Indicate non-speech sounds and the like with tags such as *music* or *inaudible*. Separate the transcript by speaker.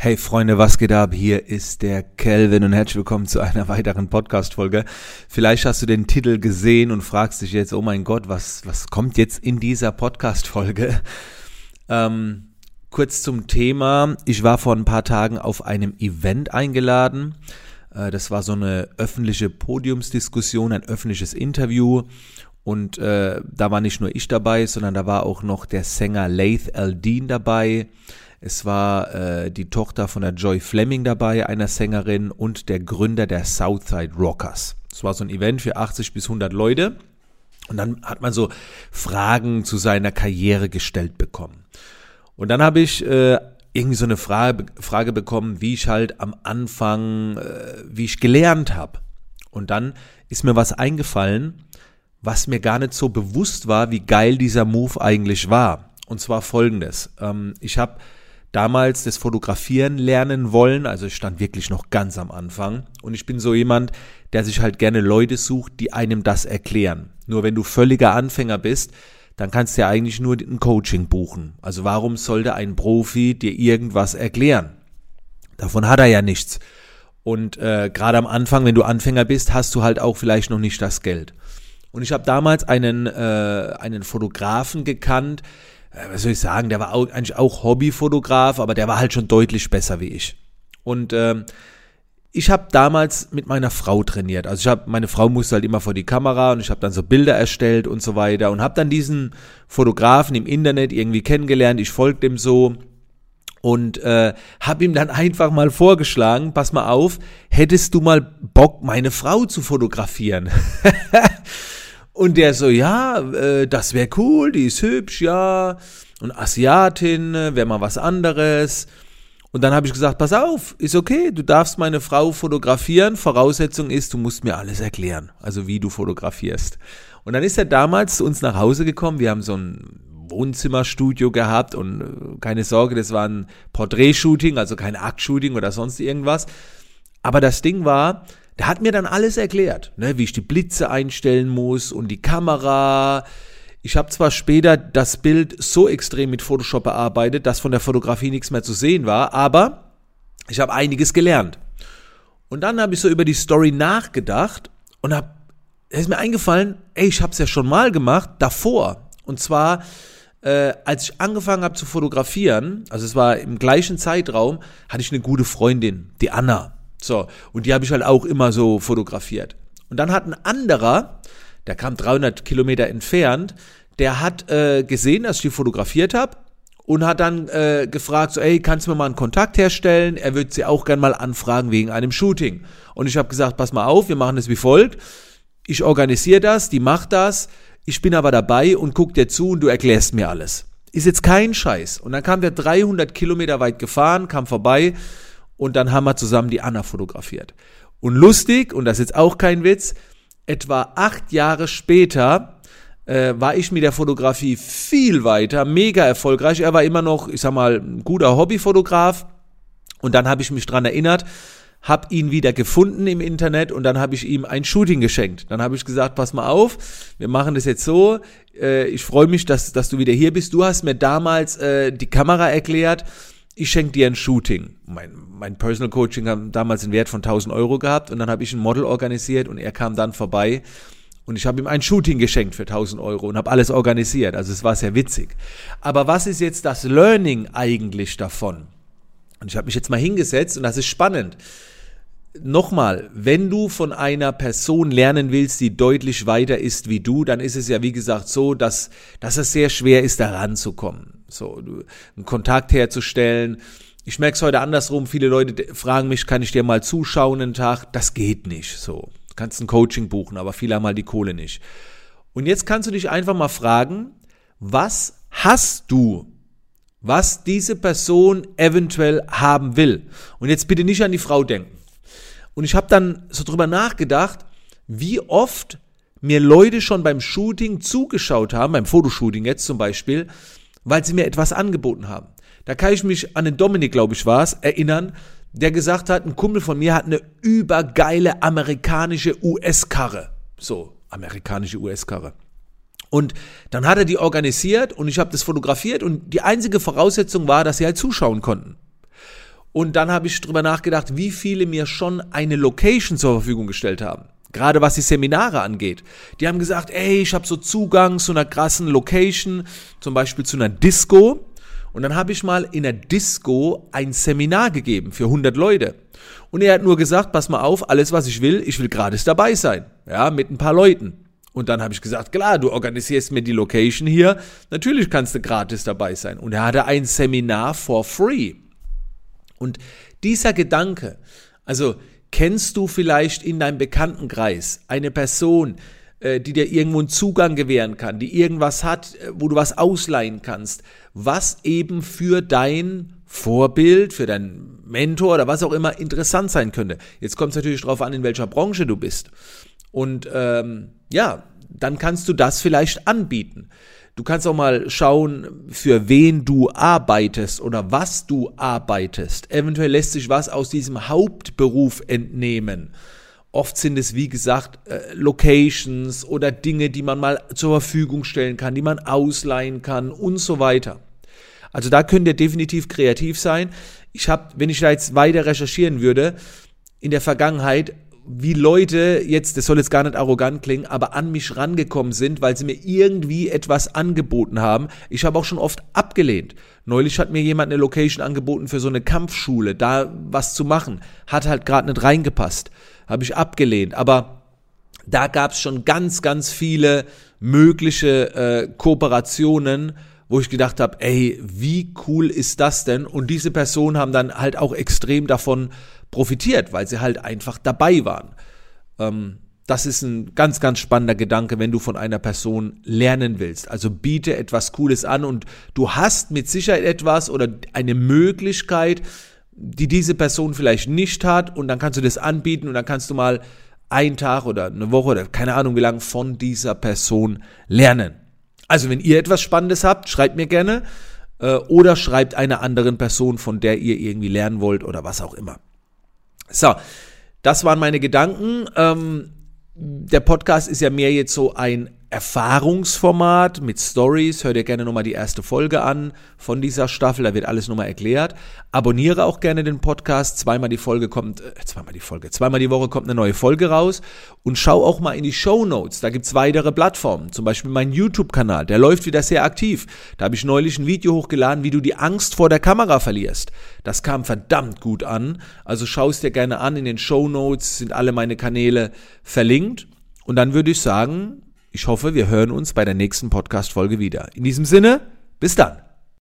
Speaker 1: Hey Freunde, was geht ab? Hier ist der Kelvin und herzlich willkommen zu einer weiteren Podcast-Folge. Vielleicht hast du den Titel gesehen und fragst dich jetzt, oh mein Gott, was, was kommt jetzt in dieser Podcast-Folge? Ähm, kurz zum Thema. Ich war vor ein paar Tagen auf einem Event eingeladen. Äh, das war so eine öffentliche Podiumsdiskussion, ein öffentliches Interview. Und äh, da war nicht nur ich dabei, sondern da war auch noch der Sänger Laith Aldin dabei es war äh, die Tochter von der Joy Fleming dabei, einer Sängerin, und der Gründer der Southside Rockers. Es war so ein Event für 80 bis 100 Leute. Und dann hat man so Fragen zu seiner Karriere gestellt bekommen. Und dann habe ich äh, irgendwie so eine Frage, Frage bekommen, wie ich halt am Anfang, äh, wie ich gelernt habe. Und dann ist mir was eingefallen, was mir gar nicht so bewusst war, wie geil dieser Move eigentlich war. Und zwar folgendes. Ähm, ich habe damals das Fotografieren lernen wollen. Also ich stand wirklich noch ganz am Anfang. Und ich bin so jemand, der sich halt gerne Leute sucht, die einem das erklären. Nur wenn du völliger Anfänger bist, dann kannst du ja eigentlich nur ein Coaching buchen. Also warum sollte ein Profi dir irgendwas erklären? Davon hat er ja nichts. Und äh, gerade am Anfang, wenn du Anfänger bist, hast du halt auch vielleicht noch nicht das Geld. Und ich habe damals einen, äh, einen Fotografen gekannt, was soll ich sagen, der war auch, eigentlich auch Hobbyfotograf, aber der war halt schon deutlich besser wie ich. Und ähm, ich habe damals mit meiner Frau trainiert. Also ich habe meine Frau musste halt immer vor die Kamera und ich habe dann so Bilder erstellt und so weiter und habe dann diesen Fotografen im Internet irgendwie kennengelernt. Ich folge dem so und äh, habe ihm dann einfach mal vorgeschlagen, pass mal auf, hättest du mal Bock, meine Frau zu fotografieren? *laughs* Und der so, ja, äh, das wäre cool, die ist hübsch, ja. Und Asiatin, äh, wäre mal was anderes. Und dann habe ich gesagt, pass auf, ist okay, du darfst meine Frau fotografieren. Voraussetzung ist, du musst mir alles erklären, also wie du fotografierst. Und dann ist er damals zu uns nach Hause gekommen. Wir haben so ein Wohnzimmerstudio gehabt und äh, keine Sorge, das war ein Porträtshooting, also kein Aktshooting oder sonst irgendwas. Aber das Ding war, der hat mir dann alles erklärt, ne, wie ich die Blitze einstellen muss und die Kamera. Ich habe zwar später das Bild so extrem mit Photoshop bearbeitet, dass von der Fotografie nichts mehr zu sehen war, aber ich habe einiges gelernt. Und dann habe ich so über die Story nachgedacht und habe ist mir eingefallen, ey, ich habe es ja schon mal gemacht davor. Und zwar äh, als ich angefangen habe zu fotografieren, also es war im gleichen Zeitraum, hatte ich eine gute Freundin, die Anna. So, und die habe ich halt auch immer so fotografiert. Und dann hat ein anderer, der kam 300 Kilometer entfernt, der hat äh, gesehen, dass ich die fotografiert habe und hat dann äh, gefragt, so, ey, kannst du mir mal einen Kontakt herstellen? Er würde sie auch gern mal anfragen wegen einem Shooting. Und ich habe gesagt, pass mal auf, wir machen das wie folgt. Ich organisiere das, die macht das, ich bin aber dabei und guck dir zu und du erklärst mir alles. Ist jetzt kein Scheiß. Und dann kam der 300 Kilometer weit gefahren, kam vorbei und dann haben wir zusammen die Anna fotografiert. Und lustig, und das ist jetzt auch kein Witz, etwa acht Jahre später äh, war ich mit der Fotografie viel weiter, mega erfolgreich. Er war immer noch, ich sag mal, ein guter Hobbyfotograf. Und dann habe ich mich dran erinnert, habe ihn wieder gefunden im Internet und dann habe ich ihm ein Shooting geschenkt. Dann habe ich gesagt, pass mal auf, wir machen das jetzt so. Äh, ich freue mich, dass, dass du wieder hier bist. Du hast mir damals äh, die Kamera erklärt ich schenke dir ein Shooting. Mein, mein Personal Coaching hat damals einen Wert von 1000 Euro gehabt und dann habe ich ein Model organisiert und er kam dann vorbei und ich habe ihm ein Shooting geschenkt für 1000 Euro und habe alles organisiert. Also es war sehr witzig. Aber was ist jetzt das Learning eigentlich davon? Und ich habe mich jetzt mal hingesetzt und das ist spannend nochmal, wenn du von einer Person lernen willst, die deutlich weiter ist wie du, dann ist es ja wie gesagt so, dass, dass es sehr schwer ist, da ranzukommen. So, einen Kontakt herzustellen. Ich merke es heute andersrum. Viele Leute fragen mich, kann ich dir mal zuschauen einen Tag? Das geht nicht. So, du kannst ein Coaching buchen, aber viele haben mal die Kohle nicht. Und jetzt kannst du dich einfach mal fragen, was hast du was diese Person eventuell haben will. Und jetzt bitte nicht an die Frau denken. Und ich habe dann so drüber nachgedacht, wie oft mir Leute schon beim Shooting zugeschaut haben, beim Fotoshooting jetzt zum Beispiel, weil sie mir etwas angeboten haben. Da kann ich mich an den Dominik, glaube ich, war es, erinnern, der gesagt hat, ein Kumpel von mir hat eine übergeile amerikanische US-Karre. So, amerikanische US-Karre. Und dann hat er die organisiert und ich habe das fotografiert und die einzige Voraussetzung war, dass sie halt zuschauen konnten. Und dann habe ich drüber nachgedacht, wie viele mir schon eine Location zur Verfügung gestellt haben. Gerade was die Seminare angeht. Die haben gesagt, ey, ich habe so Zugang zu einer krassen Location, zum Beispiel zu einer Disco. Und dann habe ich mal in der Disco ein Seminar gegeben für 100 Leute. Und er hat nur gesagt, pass mal auf, alles was ich will, ich will gratis dabei sein. Ja, mit ein paar Leuten. Und dann habe ich gesagt, klar, du organisierst mir die Location hier, natürlich kannst du gratis dabei sein. Und er hatte ein Seminar for free. Und dieser Gedanke, also kennst du vielleicht in deinem Bekanntenkreis eine Person, äh, die dir irgendwo einen Zugang gewähren kann, die irgendwas hat, äh, wo du was ausleihen kannst, was eben für dein Vorbild, für deinen Mentor oder was auch immer interessant sein könnte. Jetzt kommt es natürlich darauf an, in welcher Branche du bist. Und ähm, ja, dann kannst du das vielleicht anbieten. Du kannst auch mal schauen, für wen du arbeitest oder was du arbeitest. Eventuell lässt sich was aus diesem Hauptberuf entnehmen. Oft sind es, wie gesagt, äh, Locations oder Dinge, die man mal zur Verfügung stellen kann, die man ausleihen kann und so weiter. Also da könnt ihr definitiv kreativ sein. Ich habe, wenn ich da jetzt weiter recherchieren würde, in der Vergangenheit wie Leute jetzt, das soll jetzt gar nicht arrogant klingen, aber an mich rangekommen sind, weil sie mir irgendwie etwas angeboten haben. Ich habe auch schon oft abgelehnt. Neulich hat mir jemand eine Location angeboten für so eine Kampfschule, da was zu machen. Hat halt gerade nicht reingepasst. Habe ich abgelehnt. Aber da gab es schon ganz, ganz viele mögliche äh, Kooperationen, wo ich gedacht habe, ey, wie cool ist das denn? Und diese Personen haben dann halt auch extrem davon profitiert, weil sie halt einfach dabei waren. Ähm, das ist ein ganz, ganz spannender Gedanke, wenn du von einer Person lernen willst. Also biete etwas Cooles an und du hast mit Sicherheit etwas oder eine Möglichkeit, die diese Person vielleicht nicht hat und dann kannst du das anbieten und dann kannst du mal einen Tag oder eine Woche oder keine Ahnung wie lange von dieser Person lernen. Also wenn ihr etwas Spannendes habt, schreibt mir gerne äh, oder schreibt einer anderen Person, von der ihr irgendwie lernen wollt oder was auch immer. So, das waren meine Gedanken. Ähm, der Podcast ist ja mehr jetzt so ein Erfahrungsformat mit Stories. Hör dir gerne nochmal die erste Folge an von dieser Staffel, da wird alles nochmal erklärt. Abonniere auch gerne den Podcast. Zweimal die Folge kommt, äh, zweimal die Folge, zweimal die Woche kommt eine neue Folge raus. Und schau auch mal in die Show Notes. Da gibt's weitere Plattformen. Zum Beispiel mein YouTube-Kanal. Der läuft wieder sehr aktiv. Da habe ich neulich ein Video hochgeladen, wie du die Angst vor der Kamera verlierst. Das kam verdammt gut an. Also schau es dir gerne an. In den Show Notes sind alle meine Kanäle verlinkt. Und dann würde ich sagen, ich hoffe, wir hören uns bei der nächsten Podcast-Folge wieder. In diesem Sinne, bis dann.